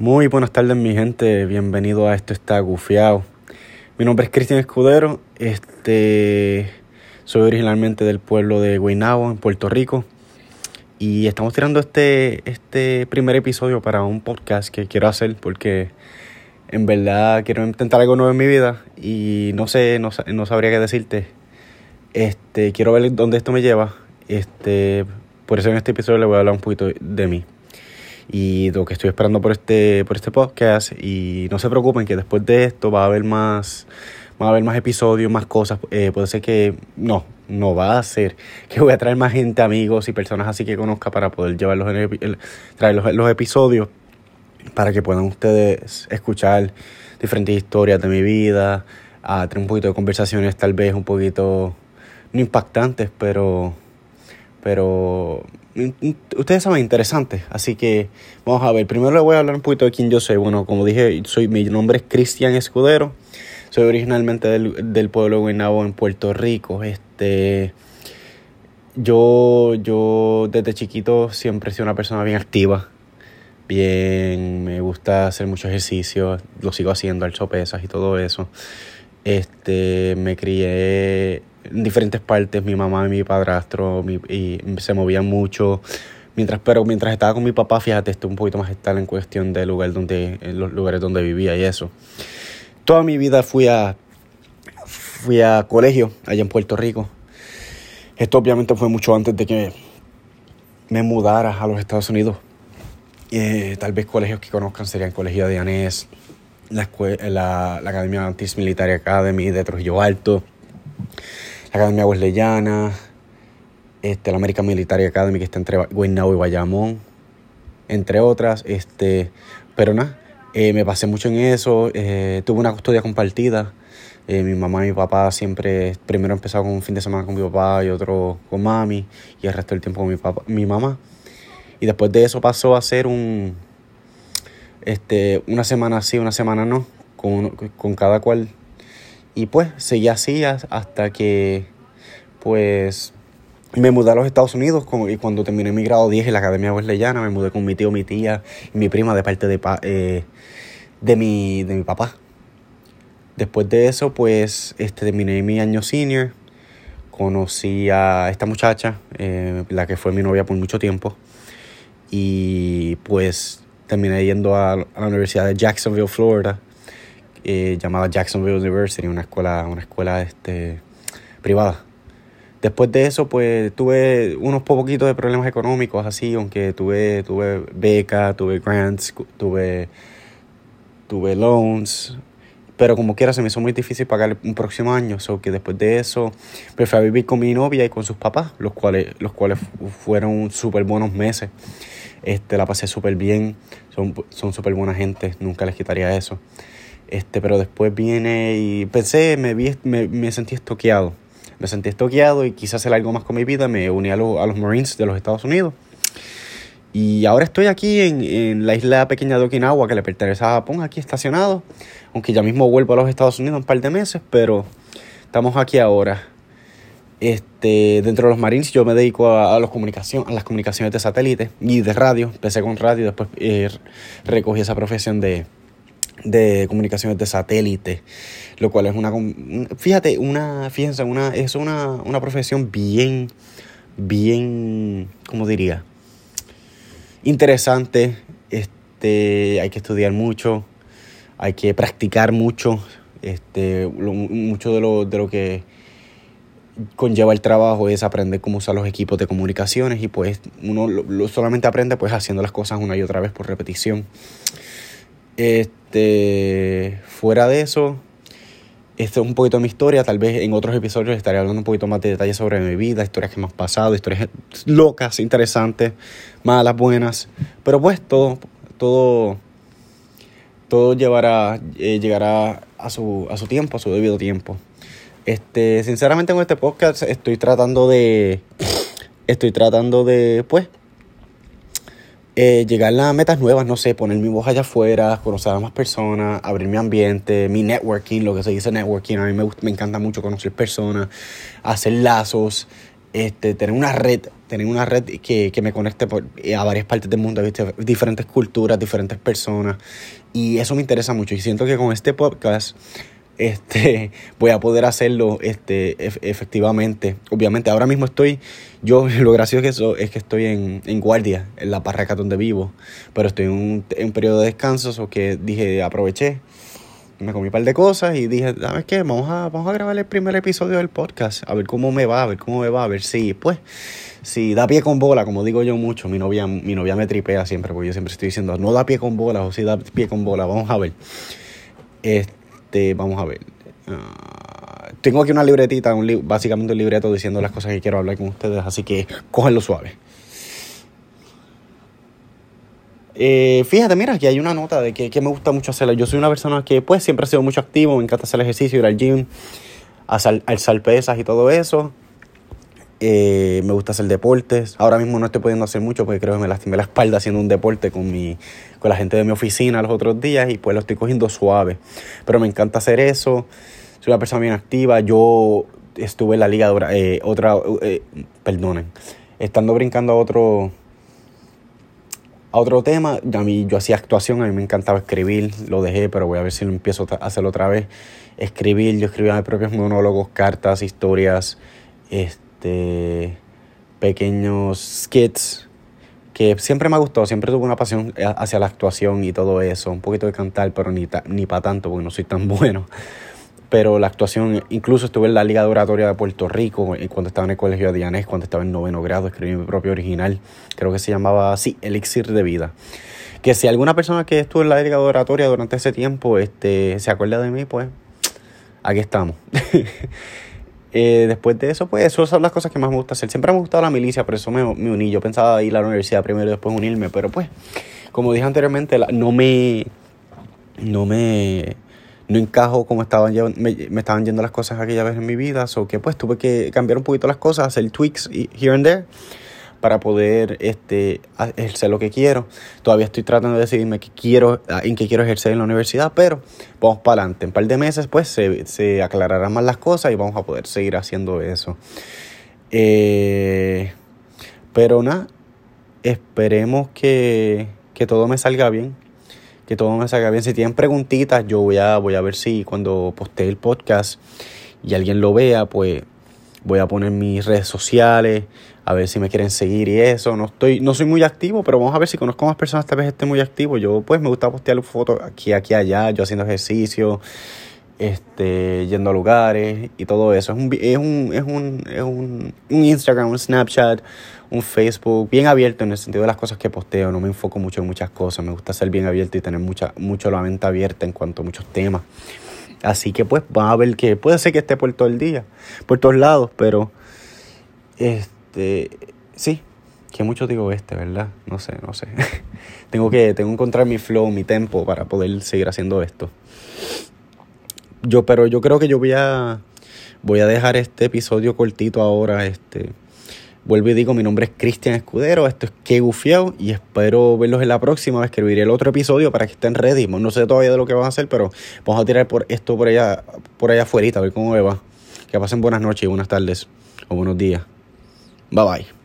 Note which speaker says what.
Speaker 1: Muy buenas tardes mi gente, bienvenido a Esto está gufiado. Mi nombre es Cristian Escudero, este, soy originalmente del pueblo de Guaynabo, en Puerto Rico. Y estamos tirando este, este primer episodio para un podcast que quiero hacer porque en verdad quiero intentar algo nuevo en mi vida y no sé, no, no sabría qué decirte. Este, quiero ver dónde esto me lleva. Este, por eso en este episodio le voy a hablar un poquito de mí y lo que estoy esperando por este, por este podcast. Y no se preocupen que después de esto va a haber más, va a haber más episodios, más cosas. Eh, puede ser que no, no va a ser que voy a traer más gente, amigos y personas así que conozca para poder llevarlos en el, traer los, episodios para que puedan ustedes escuchar diferentes historias de mi vida, a tener un poquito de conversaciones tal vez un poquito no impactantes, pero pero ustedes saben interesantes, así que vamos a ver. Primero les voy a hablar un poquito de quién yo soy. Bueno, como dije, soy mi nombre es Cristian Escudero. Soy originalmente del, del pueblo de Guaynabo en Puerto Rico. Este yo yo desde chiquito siempre he sido una persona bien activa. Bien, me gusta hacer mucho ejercicio, lo sigo haciendo, alzo pesas y todo eso. Este, me crié en diferentes partes, mi mamá y mi padrastro, y se movían mucho. Mientras, pero mientras estaba con mi papá, fíjate, estoy un poquito más estable en cuestión del lugar donde, en los lugares donde vivía y eso. Toda mi vida fui a, fui a colegio allá en Puerto Rico. Esto obviamente fue mucho antes de que me mudara a los Estados Unidos. Eh, tal vez colegios que conozcan serían Colegio de Anés, la, la, la Academia Antis Military Academy de Trujillo Alto, Academia Wesleyana, este, la American Military Academy que está entre Guaynabo y Bayamón, entre otras. Este, pero nada, eh, me pasé mucho en eso. Eh, tuve una custodia compartida. Eh, mi mamá y mi papá siempre, primero empezaba con un fin de semana con mi papá y otro con mami y el resto del tiempo con mi, papá, mi mamá. Y después de eso pasó a ser un, este, una semana sí, una semana no, con, con cada cual y pues seguí así hasta que pues me mudé a los Estados Unidos y cuando terminé mi grado 10 en la Academia Wesleyana me mudé con mi tío, mi tía y mi prima de parte de, eh, de, mi, de mi papá. Después de eso pues este, terminé mi año senior, conocí a esta muchacha, eh, la que fue mi novia por mucho tiempo y pues terminé yendo a la Universidad de Jacksonville, Florida eh, llamada Jacksonville University, una escuela, una escuela este, privada. Después de eso, pues tuve unos poquitos de problemas económicos, así, aunque tuve, tuve beca, tuve grants, tuve, tuve loans, pero como quiera se me hizo muy difícil pagar un próximo año, so que después de eso preferí pues, vivir con mi novia y con sus papás, los cuales, los cuales fueron súper buenos meses. Este, la pasé súper bien, son súper buena gente, nunca les quitaría eso. Este, pero después viene y pensé, me, vi, me, me sentí estoqueado. Me sentí estoqueado y quise hacer algo más con mi vida. Me uní a, a los Marines de los Estados Unidos. Y ahora estoy aquí en, en, la isla pequeña de Okinawa que le pertenece a Japón, aquí estacionado. Aunque ya mismo vuelvo a los Estados Unidos un par de meses, pero estamos aquí ahora. Este, dentro de los Marines yo me dedico a, a, los comunicación, a las comunicaciones de satélite y de radio. Empecé con radio, después eh, recogí esa profesión de, de comunicaciones de satélite, lo cual es una, fíjate, una, fíjense, una, es una, una profesión bien, bien, ¿cómo diría? Interesante, este, hay que estudiar mucho, hay que practicar mucho, este, mucho de lo, de lo que conlleva el trabajo es aprender cómo usar los equipos de comunicaciones y pues uno solamente aprende pues haciendo las cosas una y otra vez por repetición. Este, fuera de eso, esto es un poquito de mi historia. Tal vez en otros episodios estaré hablando un poquito más de detalles sobre mi vida, historias que me han pasado, historias locas, interesantes, malas, buenas. Pero pues todo, todo, todo llevará, eh, llegará a su, a su tiempo, a su debido tiempo. Este, sinceramente con este podcast estoy tratando de, estoy tratando de, pues, eh, llegar a metas nuevas, no sé, poner mi voz allá afuera, conocer a más personas, abrir mi ambiente, mi networking, lo que se dice networking. A mí me, me encanta mucho conocer personas, hacer lazos, este, tener una red, tener una red que, me conecte a varias partes del mundo, diferentes culturas, diferentes personas. Y eso me interesa mucho. Y siento que con este podcast este, voy a poder hacerlo este, efectivamente. Obviamente, ahora mismo estoy, yo lo gracioso que eso es que estoy en, en guardia, en la parraca donde vivo, pero estoy en un, en periodo de descanso, o que dije, aproveché, me comí un par de cosas y dije, ¿sabes qué? Vamos a, vamos a grabar el primer episodio del podcast, a ver cómo me va, a ver cómo me va, a ver si, pues, si da pie con bola, como digo yo mucho, mi novia, mi novia me tripea siempre, porque yo siempre estoy diciendo, no da pie con bola, o si da pie con bola, vamos a ver. Este, este, vamos a ver. Ah, tengo aquí una libretita, un básicamente un libreto diciendo las cosas que quiero hablar con ustedes, así que cógenlo suave. Eh, fíjate, mira, aquí hay una nota de que, me gusta mucho hacerla. Yo soy una persona que pues siempre ha sido mucho activo, me encanta hacer ejercicio, ir al gym, alzar pesas y todo eso. Eh, me gusta hacer deportes. Ahora mismo no estoy pudiendo hacer mucho porque creo que me lastimé la espalda haciendo un deporte con, mi, con la gente de mi oficina los otros días y pues lo estoy cogiendo suave. Pero me encanta hacer eso. Soy una persona bien activa. Yo estuve en la liga eh, otra, eh, perdonen, estando brincando a otro a otro tema, a mí, yo hacía actuación, a mí me encantaba escribir, lo dejé, pero voy a ver si lo empiezo a hacerlo otra vez. Escribir, yo escribía mis propios monólogos, cartas, historias, este este, pequeños skits que siempre me ha gustado, siempre tuve una pasión hacia la actuación y todo eso, un poquito de cantar, pero ni, ni para tanto porque no soy tan bueno. Pero la actuación, incluso estuve en la Liga de Oratoria de Puerto Rico cuando estaba en el Colegio de Dianés, cuando estaba en noveno grado, escribí mi propio original, creo que se llamaba, sí, Elixir de Vida. Que si alguna persona que estuvo en la Liga de Oratoria durante ese tiempo este, se acuerda de mí, pues aquí estamos. Eh, después de eso, pues esas son las cosas que más me gusta hacer. Siempre me ha gustado la milicia, por eso me, uní. Yo pensaba ir a la universidad primero y después unirme, pero pues, como dije anteriormente, no me. No me. No encajo como estaban me, me, estaban yendo las cosas aquella vez en mi vida, o que pues tuve que cambiar un poquito las cosas, hacer tweaks here and there para poder este, ejercer lo que quiero. Todavía estoy tratando de decidirme qué quiero, en qué quiero ejercer en la universidad, pero vamos para adelante. En un par de meses pues se, se aclararán más las cosas y vamos a poder seguir haciendo eso. Eh, pero nada, esperemos que, que todo me salga bien. Que todo me salga bien. Si tienen preguntitas, yo voy a, voy a ver si cuando postee el podcast y alguien lo vea, pues voy a poner mis redes sociales, a ver si me quieren seguir y eso. No estoy, no soy muy activo, pero vamos a ver si conozco más personas, tal vez esté muy activo. Yo pues me gusta postear fotos aquí, aquí, allá, yo haciendo ejercicio, este, yendo a lugares y todo eso. Es un, es un, es un, es un, un Instagram, un Snapchat, un Facebook, bien abierto en el sentido de las cosas que posteo. No me enfoco mucho en muchas cosas. Me gusta ser bien abierto y tener mucha, mucho la mente abierta en cuanto a muchos temas. Así que pues va a ver que puede ser que esté por todo el día, por todos lados, pero este sí, que mucho digo este, ¿verdad? No sé, no sé. tengo que tengo que encontrar mi flow, mi tempo para poder seguir haciendo esto. Yo pero yo creo que yo voy a voy a dejar este episodio cortito ahora, este Vuelvo y digo, mi nombre es Cristian Escudero, esto es Que Gufiao y espero verlos en la próxima. Escribiré el otro episodio para que estén ready. No sé todavía de lo que van a hacer, pero vamos a tirar por esto por allá, por allá afuera, a ver cómo me va. Que pasen buenas noches buenas tardes o buenos días. Bye bye.